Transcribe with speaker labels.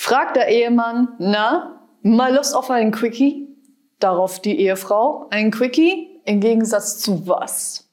Speaker 1: Fragt der Ehemann, na, mal Lust auf einen Quickie? Darauf die Ehefrau, ein Quickie? Im Gegensatz zu was?